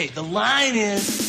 Okay, the line is.